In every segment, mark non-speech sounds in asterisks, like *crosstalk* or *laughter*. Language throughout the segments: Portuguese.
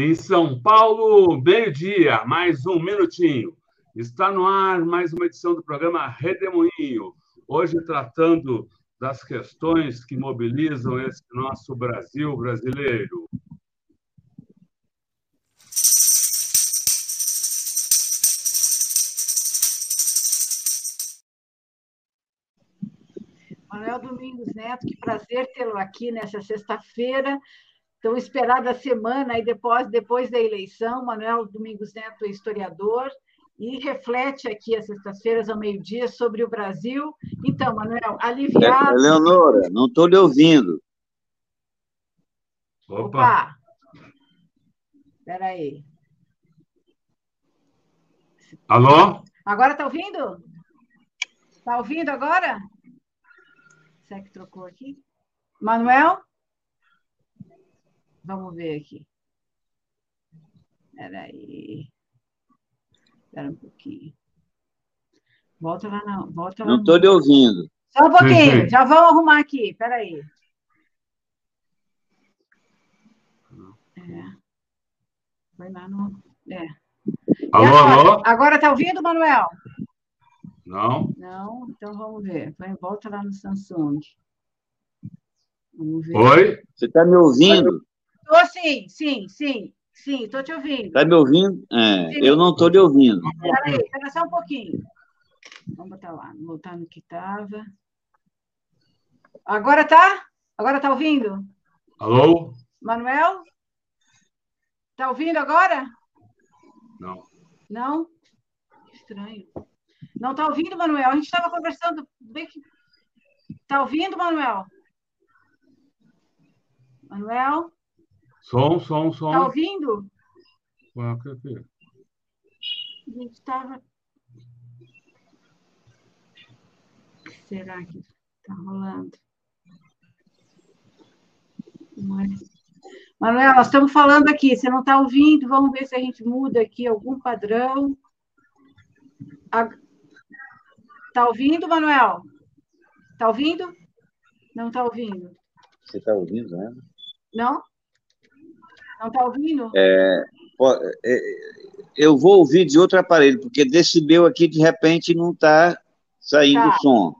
Em São Paulo, meio-dia, mais um minutinho. Está no ar mais uma edição do programa Redemoinho. Hoje tratando das questões que mobilizam esse nosso Brasil brasileiro. Manuel Domingos Neto, que prazer tê-lo aqui nessa sexta-feira, tão esperada semana, e depois, depois da eleição. Manuel Domingos Neto é historiador e reflete aqui às sextas-feiras ao meio-dia sobre o Brasil. Então, Manuel, aliviado. Leonora, não estou lhe ouvindo. Opa! Espera aí. Alô? Agora está ouvindo? Está ouvindo agora? Será que trocou aqui? Manuel? Vamos ver aqui. Espera aí. Espera um pouquinho. Volta lá, não. Volta lá não estou lhe ouvindo. Só um pouquinho, sim. já vamos arrumar aqui. Espera aí. É. Foi lá no. É. Alô, agora, alô? Agora está ouvindo, Manuel? Não. Não? Então vamos ver. Vai, volta lá no Samsung. Vamos ver. Oi? Você está me ouvindo? Estou sim, sim, sim. Sim, estou te ouvindo. Está me ouvindo? É, eu não estou lhe ouvindo. Espera aí, espera só um pouquinho. Vamos botar lá, voltar no que estava. Agora tá? Agora tá ouvindo? Alô? Manuel? Tá ouvindo agora? Não. Não? Estranho. Não está ouvindo, Manuel? A gente estava conversando. Está ouvindo, Manuel? Manuel? Som, som, som. Está ouvindo? A gente estava. Será que está rolando? Mas... Manuel, nós estamos falando aqui, você não está ouvindo, vamos ver se a gente muda aqui algum padrão. Está ouvindo, Manuel? Está ouvindo? Não está ouvindo. Você está ouvindo, né? Não? Não está ouvindo? É, é, eu vou ouvir de outro aparelho, porque desse meu aqui, de repente, não está saindo tá. som.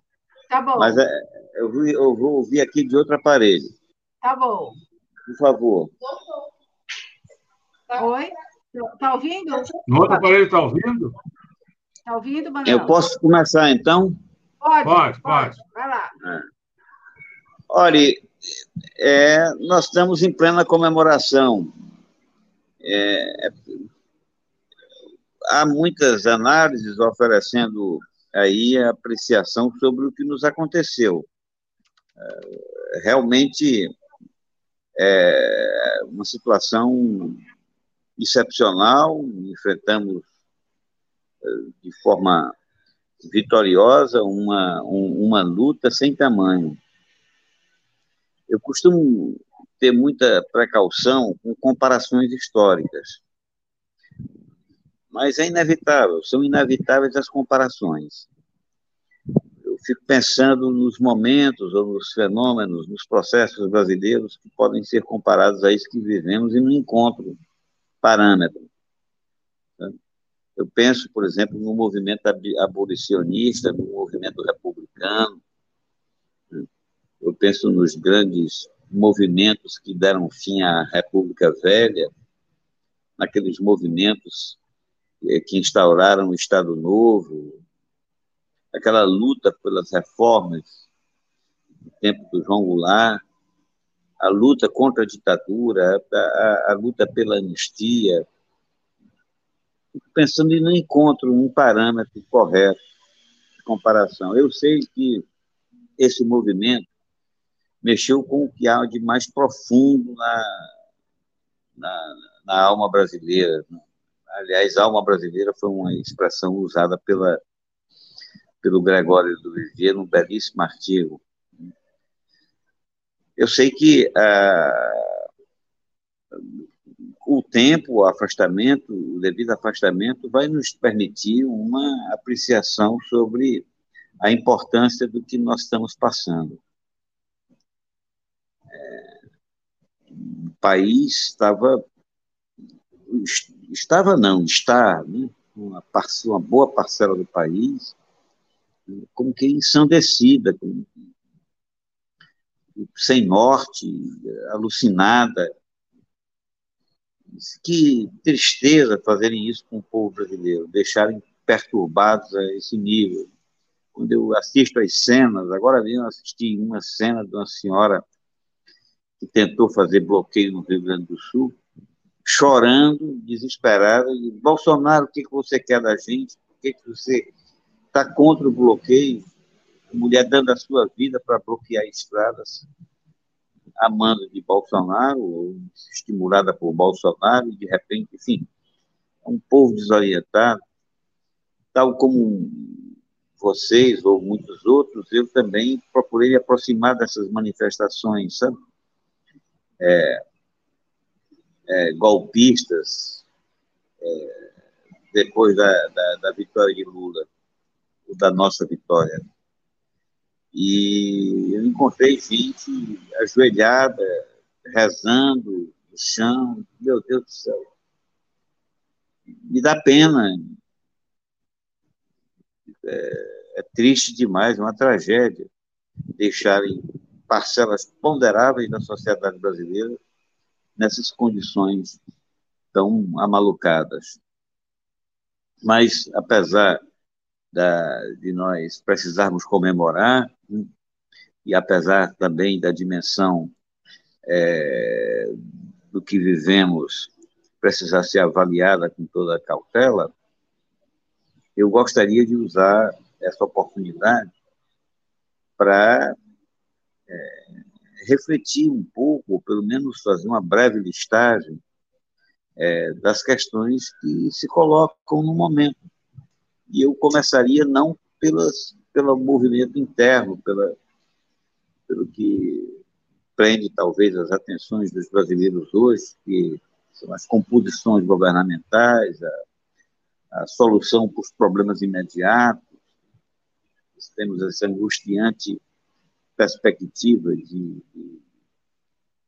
Tá bom. Mas é, eu, vou, eu vou ouvir aqui de outro aparelho. Tá bom. Por favor. Oi? Está ouvindo? No outro aparelho está ouvindo? Está ouvindo, Manuel? Eu posso começar, então? Pode, pode. pode. Vai lá. É. Olha, é, nós estamos em plena comemoração. É, há muitas análises oferecendo aí a apreciação sobre o que nos aconteceu. É, realmente é uma situação excepcional, enfrentamos de forma vitoriosa uma, um, uma luta sem tamanho. Eu costumo ter muita precaução com comparações históricas, mas é inevitável, são inevitáveis as comparações. Eu fico pensando nos momentos ou nos fenômenos, nos processos brasileiros que podem ser comparados a isso que vivemos e não encontro parâmetro. Eu penso, por exemplo, no movimento abolicionista, no movimento republicano. Eu penso nos grandes movimentos que deram fim à República Velha, naqueles movimentos eh, que instauraram o Estado Novo, aquela luta pelas reformas no tempo do João Goulart, a luta contra a ditadura, a, a, a luta pela anistia, pensando e não encontro um parâmetro correto de comparação. Eu sei que esse movimento mexeu com o que há de mais profundo na, na, na alma brasileira. Aliás, alma brasileira foi uma expressão usada pela, pelo Gregório do Vivier num belíssimo artigo. Eu sei que ah, o tempo, o afastamento, o devido afastamento, vai nos permitir uma apreciação sobre a importância do que nós estamos passando. É, o país estava estava não, está, né, uma, uma boa parcela do país, como que ensandecida, sem norte, alucinada. Que tristeza fazerem isso com o povo brasileiro, deixarem perturbados a esse nível. Quando eu assisto as cenas, agora mesmo assisti uma cena de uma senhora que tentou fazer bloqueio no Rio Grande do Sul, chorando, desesperada, e Bolsonaro, o que, que você quer da gente? Por que, que você está contra o bloqueio? mulher dando a sua vida para bloquear estradas, amando de Bolsonaro, estimulada por Bolsonaro, e de repente, enfim, um povo desorientado, tal como vocês ou muitos outros, eu também procurei aproximar dessas manifestações, sabe? É, é, golpistas, é, depois da, da, da vitória de Lula, ou da nossa vitória. E eu encontrei gente ajoelhada, rezando no chão. Meu Deus do céu. Me dá pena. É, é triste demais, uma tragédia deixarem parcelas ponderáveis da sociedade brasileira nessas condições tão amalucadas. Mas, apesar da, de nós precisarmos comemorar, né? e apesar também da dimensão é, do que vivemos precisar ser avaliada com toda a cautela, eu gostaria de usar essa oportunidade para é, refletir um pouco, ou pelo menos fazer uma breve listagem é, das questões que se colocam no momento e eu começaria não pelas, pelo movimento interno, pela, pelo que prende talvez as atenções dos brasileiros hoje, que são as composições governamentais, a, a solução para os problemas imediatos. Temos essa angustiante perspectiva de, de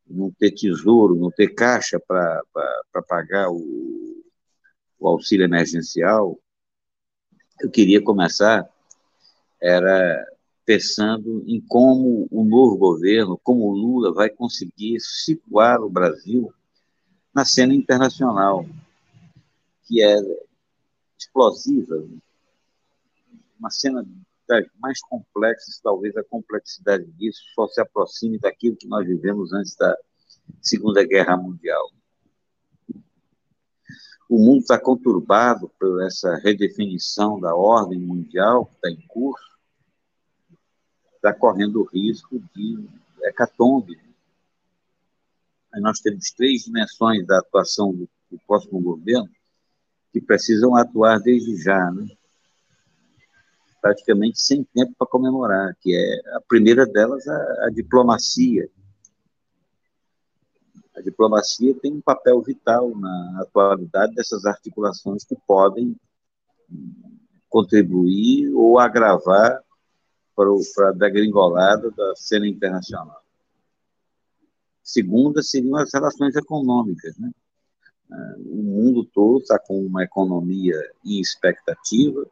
não ter tesouro, não ter caixa para pagar o, o auxílio emergencial, eu queria começar era pensando em como o novo governo, como o Lula vai conseguir situar o Brasil na cena internacional, que é explosiva, uma cena das mais complexas, talvez a complexidade disso só se aproxime daquilo que nós vivemos antes da Segunda Guerra Mundial o mundo está conturbado por essa redefinição da ordem mundial que está em curso, está correndo o risco de hecatombe. Aí nós temos três dimensões da atuação do, do próximo governo que precisam atuar desde já, né? Praticamente sem tempo para comemorar, que é a primeira delas a, a diplomacia, a diplomacia tem um papel vital na atualidade dessas articulações que podem contribuir ou agravar para, o, para a degringolada da cena internacional. Segunda seriam as relações econômicas. Né? O mundo todo está com uma economia em expectativa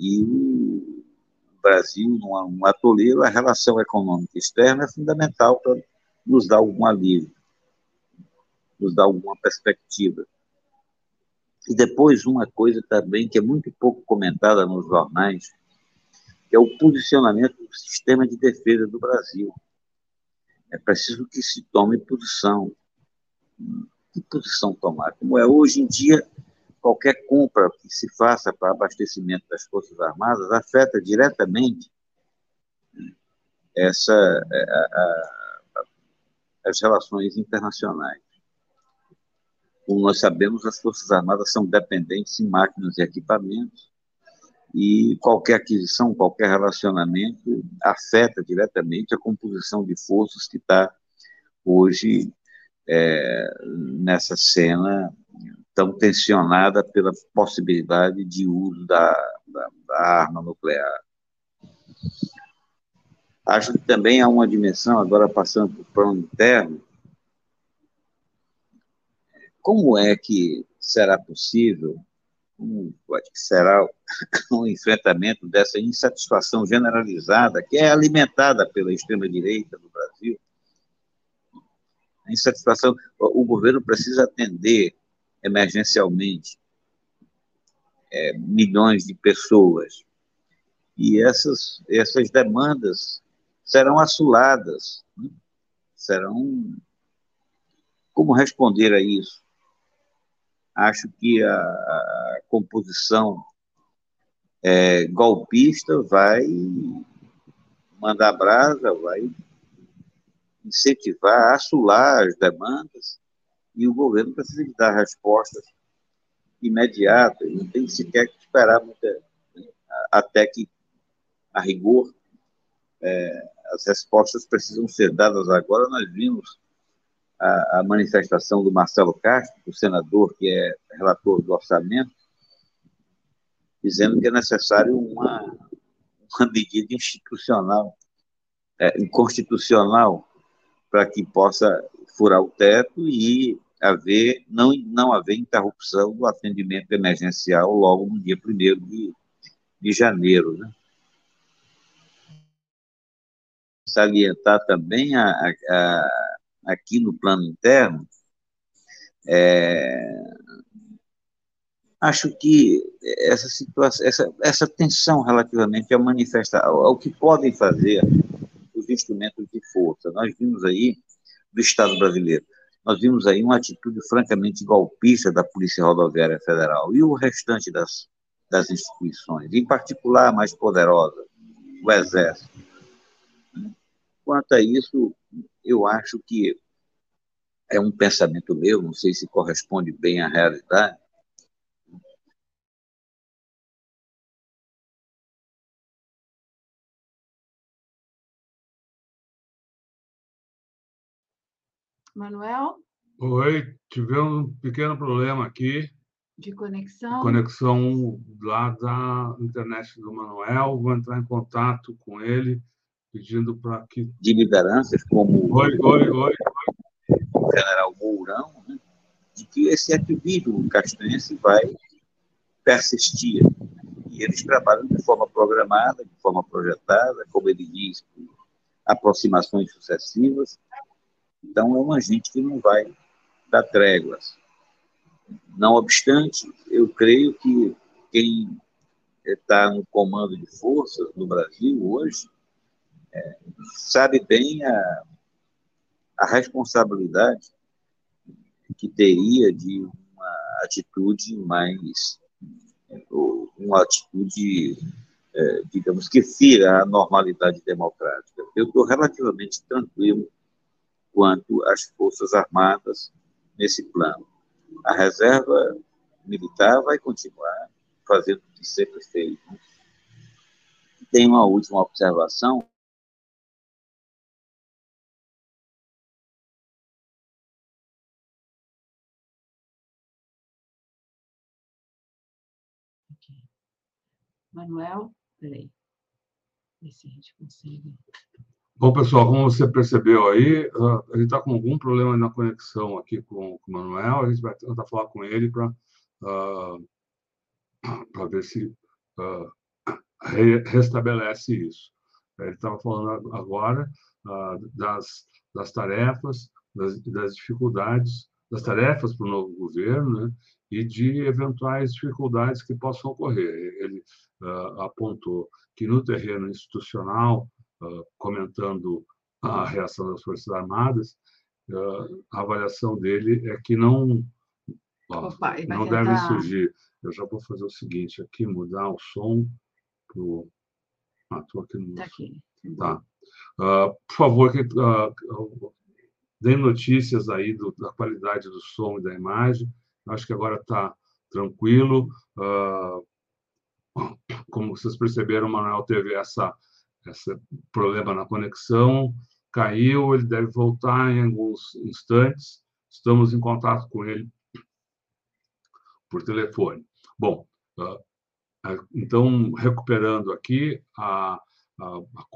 e o Brasil, num atoleiro, a relação econômica externa é fundamental para nos dar algum alívio nos dá alguma perspectiva. E depois uma coisa também que é muito pouco comentada nos jornais, que é o posicionamento do sistema de defesa do Brasil. É preciso que se tome posição. Que posição tomar? Como é hoje em dia, qualquer compra que se faça para abastecimento das Forças Armadas afeta diretamente essa, é, a, a, as relações internacionais. Como nós sabemos, as Forças Armadas são dependentes em máquinas e equipamentos, e qualquer aquisição, qualquer relacionamento afeta diretamente a composição de forças que está hoje é, nessa cena tão tensionada pela possibilidade de uso da, da, da arma nuclear. Acho que também há uma dimensão, agora passando para o plano interno, como é que será possível, como será *laughs* o enfrentamento dessa insatisfação generalizada que é alimentada pela extrema-direita no Brasil? A insatisfação, o governo precisa atender emergencialmente é, milhões de pessoas. E essas, essas demandas serão assuladas, né? serão. Como responder a isso? Acho que a, a composição é, golpista vai mandar brasa, vai incentivar, assular as demandas, e o governo precisa dar respostas imediatas, não tem sequer que esperar até que, a rigor, é, as respostas precisam ser dadas agora. Nós vimos a, a, manifestação do Marcelo Castro, o senador que é relator do orçamento, dizendo que é necessário uma, uma medida institucional, é, inconstitucional, para que possa furar o teto e haver, não, não haver interrupção do atendimento emergencial logo no dia 1 de, de janeiro. Né? Salientar também a, a, aqui no plano interno, é, acho que essa situação, essa, essa tensão relativamente a manifestar, ao, ao que podem fazer os instrumentos de força. Nós vimos aí do Estado brasileiro nós vimos aí uma atitude francamente golpista da Polícia Rodoviária Federal e o restante das, das instituições, em particular a mais poderosa, o Exército. Quanto a isso, eu acho que é um pensamento meu, não sei se corresponde bem à realidade, Manuel? Oi, tivemos um pequeno problema aqui. De conexão? Conexão lá da internet do Manuel. Vou entrar em contato com ele, pedindo para que. De lideranças como. Oi, oi, oi. O general Mourão, né? de que esse ativismo castrense vai persistir. E eles trabalham de forma programada, de forma projetada, como ele diz, aproximações sucessivas então, é uma gente que não vai dar tréguas. Não obstante, eu creio que quem está no comando de forças no Brasil hoje é, sabe bem a, a responsabilidade que teria de uma atitude mais uma atitude, é, digamos, que fira a normalidade democrática. Eu estou relativamente tranquilo quanto às Forças Armadas nesse plano. A reserva militar vai continuar fazendo o que sempre fez. Tem uma última observação. Manuel, peraí. Ver se a gente consegue. Bom, pessoal, como você percebeu aí, ah, a gente está com algum problema na conexão aqui com, com, o Manuel. A gente vai tentar falar com ele para uh, ver se uh, re, restabelece isso. Ele estava falando agora uh, das, das tarefas, das, das dificuldades, das tarefas para o novo governo né, e de eventuais dificuldades que possam ocorrer. Ele apontou que no terreno institucional comentando a reação das Forças Armadas, a avaliação dele é que não, Opa, não tentar... deve surgir. Eu já vou fazer o seguinte aqui, mudar o som para o. Ah, estou aqui no. Tá aqui. Tá. Uh, por favor, que, uh, deem notícias aí do, da qualidade do som e da imagem. Acho que agora está tranquilo. Uh, como vocês perceberam, o Manuel teve essa esse problema na conexão, caiu, ele deve voltar em alguns instantes. Estamos em contato com ele por telefone. Bom, ah, então, recuperando aqui, a, a, a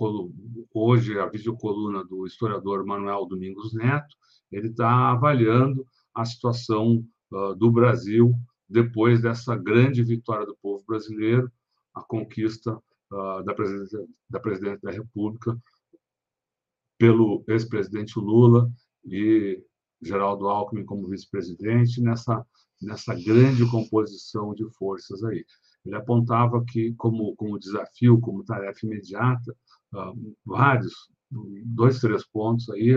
hoje a videocoluna do historiador Manuel Domingos Neto, ele está avaliando a situação uh, do Brasil depois dessa grande vitória do povo brasileiro, a conquista da, presidência, da da República pelo ex-presidente Lula e Geraldo Alckmin como vice-presidente nessa nessa grande composição de forças aí. Ele apontava que como como desafio, como tarefa imediata, uh, vários dois três pontos aí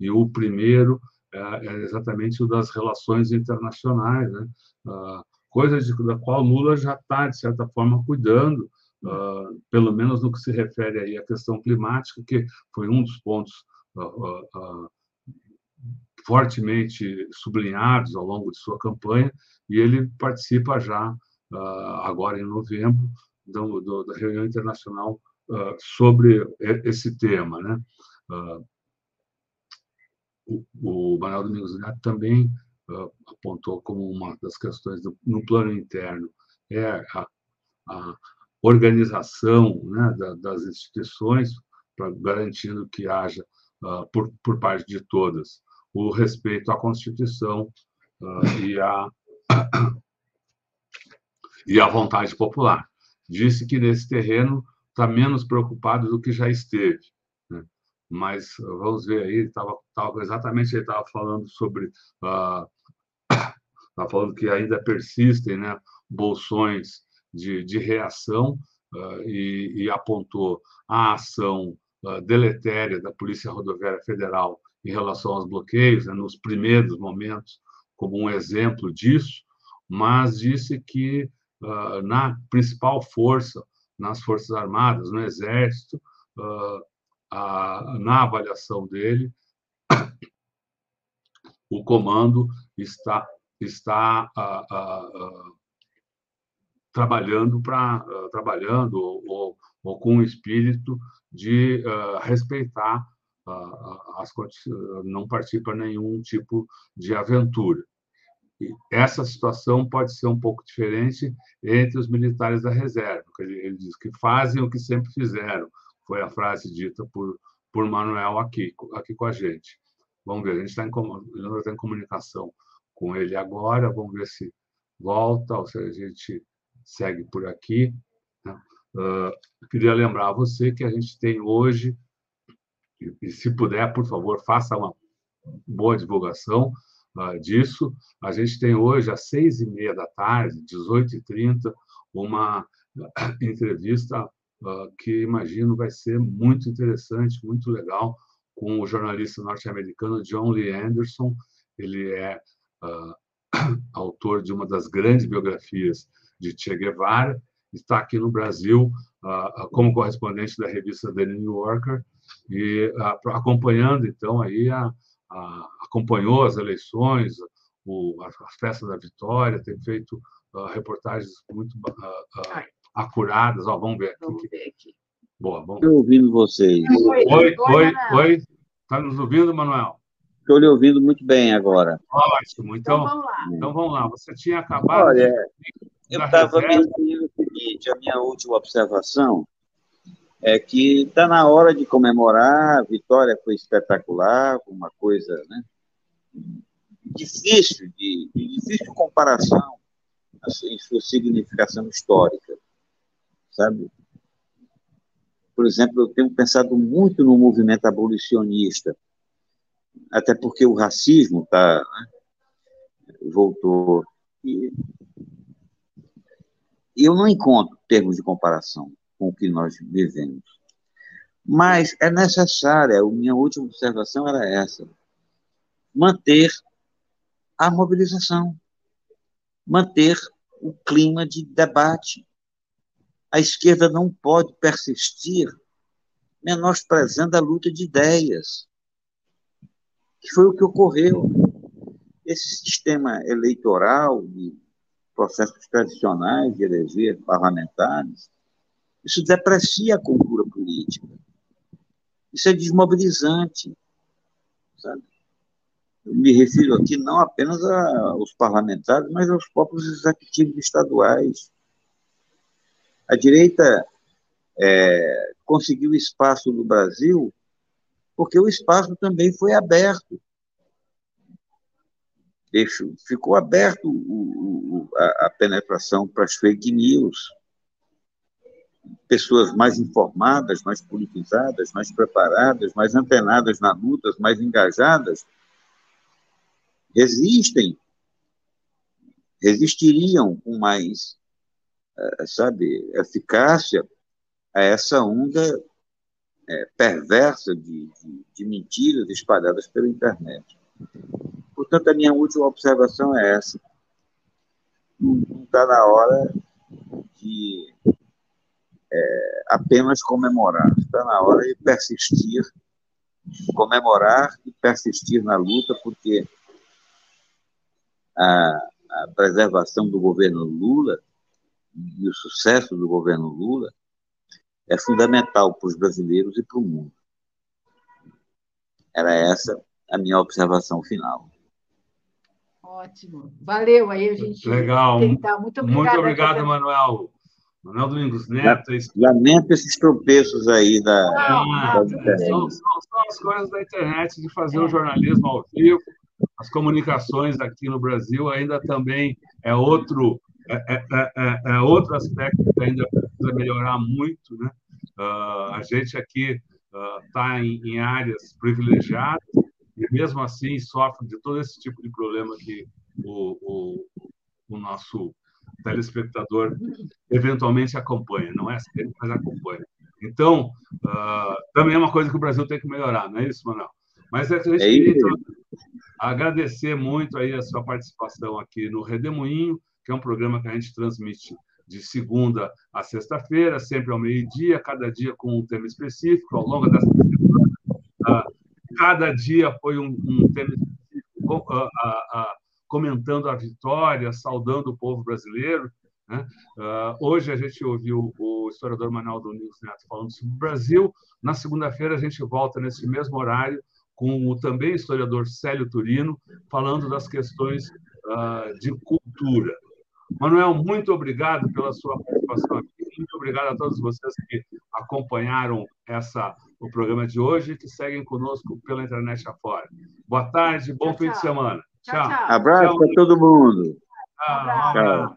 e o primeiro é, é exatamente o das relações internacionais, né? Uh, coisa de, da qual Lula já está de certa forma cuidando uh, pelo menos no que se refere aí à questão climática, que foi um dos pontos uh, fortemente sublinhados ao longo de sua campanha, e ele participa já, agora em novembro, do, do, da reunião internacional sobre esse tema. Né? o, o Manuel Domingos Neto também apontou como uma das questões do, no plano interno é a, a organização né, da, das instituições, para garantindo que haja, uh, por, por parte de todas, o respeito à Constituição uh, e, a, *coughs* e a vontade popular. Disse que nesse terreno está menos preocupado do que já esteve. Né? Mas vamos ver aí, tava, tava, exatamente ele estava falando sobre. *coughs* Estava uh, falando que ainda persistem né, bolsões de, de reação uh, e, e, apontou a ação uh, deletéria da Polícia Rodoviária Federal em relação aos bloqueios, né, nos primeiros momentos, como um exemplo disso, mas disse que uh, na principal força, nas Forças Armadas, no Exército, a, na avaliação dele, *coughs* o comando está está trabalhando para uh, trabalhando ou, ou, com o espírito de uh, respeitar uh, as não partir para nenhum tipo de aventura. E essa situação pode ser um pouco diferente entre os militares da reserva. Ele, ele diz que fazem o que sempre fizeram. Foi a frase dita por por Manuel aqui aqui com a gente. Vamos ver, a gente está em, tá em comunicação com ele agora. Vamos ver se volta ou se a gente segue por aqui. Né? Uh, queria lembrar a você que a gente tem hoje, e, e se puder, por favor, faça uma boa divulgação uh, disso. A gente tem hoje, às seis e meia da tarde, 18h30, uma *coughs* entrevista uh, que imagino vai ser muito interessante, muito legal, com o jornalista norte-americano John Lee Anderson. Ele é *coughs* autor de uma das grandes biografias de Che Guevara, está aqui no Brasil uh, como correspondente da revista The New Yorker e uh, acompanhando então aí a, a, acompanhou as eleições, o, a, a, festa da vitória, tem feito uh, reportagens muito acuradas. Ó, vamos ver aqui. Vamos ver aqui. Boa, bom. Estou ouvindo vocês. Oi, oi, oi. oi. Está nos ouvindo, Manuel? Estou lhe ouvindo muito bem agora. Ótimo. Então, então vamos lá. Então vamos lá. Você tinha acabado. Olha, de... eu estava referindo o seguinte: a minha última observação é que está na hora de comemorar. A vitória foi espetacular, uma coisa né, difícil, de, de difícil comparação assim, em sua significação histórica. Sabe? Por exemplo, eu tenho pensado muito no movimento abolicionista até porque o racismo tá, né, voltou. E eu não encontro termos de comparação com o que nós vivemos. Mas é necessária, a minha última observação era essa, manter a mobilização, manter o clima de debate. A esquerda não pode persistir menosprezando a luta de ideias que foi o que ocorreu. Esse sistema eleitoral de processos tradicionais de eleger parlamentares, isso deprecia a cultura política. Isso é desmobilizante. Sabe? Eu me refiro aqui não apenas aos parlamentares, mas aos próprios executivos estaduais. A direita é, conseguiu espaço no Brasil porque o espaço também foi aberto ficou aberto o, o, a, a penetração para as fake news. Pessoas mais informadas, mais politizadas, mais preparadas, mais antenadas na luta, mais engajadas, resistem, resistiriam com mais, eh, sabe, eficácia a essa onda é, perversa de, de, de mentiras espalhadas pela internet. Portanto, a minha última observação é essa. Não está na hora de é, apenas comemorar, está na hora de persistir, comemorar e persistir na luta, porque a, a preservação do governo Lula e o sucesso do governo Lula é fundamental para os brasileiros e para o mundo. Era essa a minha observação final. Ótimo. Valeu aí, a gente. Legal. Tentar. Muito obrigado. Muito obrigado, Manuel. Manuel Domingos Neto. Lamento esses tropeços aí da. Não, da são, são, são, as coisas da internet de fazer é. o jornalismo ao vivo. As comunicações aqui no Brasil ainda também é outro, é, é, é, é outro aspecto que ainda precisa melhorar muito. Né? Uh, a gente aqui está uh, em, em áreas privilegiadas e mesmo assim sofre de todo esse tipo de problema que o, o, o nosso telespectador eventualmente acompanha, não é sempre, mas acompanha. Então, uh, também é uma coisa que o Brasil tem que melhorar, não é isso, Manuel? Mas é que a gente é queria então, agradecer muito aí a sua participação aqui no Redemoinho, que é um programa que a gente transmite de segunda a sexta-feira, sempre ao meio-dia, cada dia com um tema específico, ao longo dessa semana. Uh, cada dia foi um, um tema específico, uh, comentando a vitória, saudando o povo brasileiro. Né? hoje a gente ouviu o historiador Manuel Domingos Neto falando sobre o Brasil. Na segunda-feira a gente volta nesse mesmo horário com o também historiador Célio Turino, falando das questões de cultura. Manuel, muito obrigado pela sua participação aqui. Muito obrigado a todos vocês que acompanharam essa, o programa de hoje e que seguem conosco pela internet afora. Boa tarde, bom tchau, fim tchau. de semana. Tchau. tchau. Abraço para todo mundo. Tchau. Um abraço.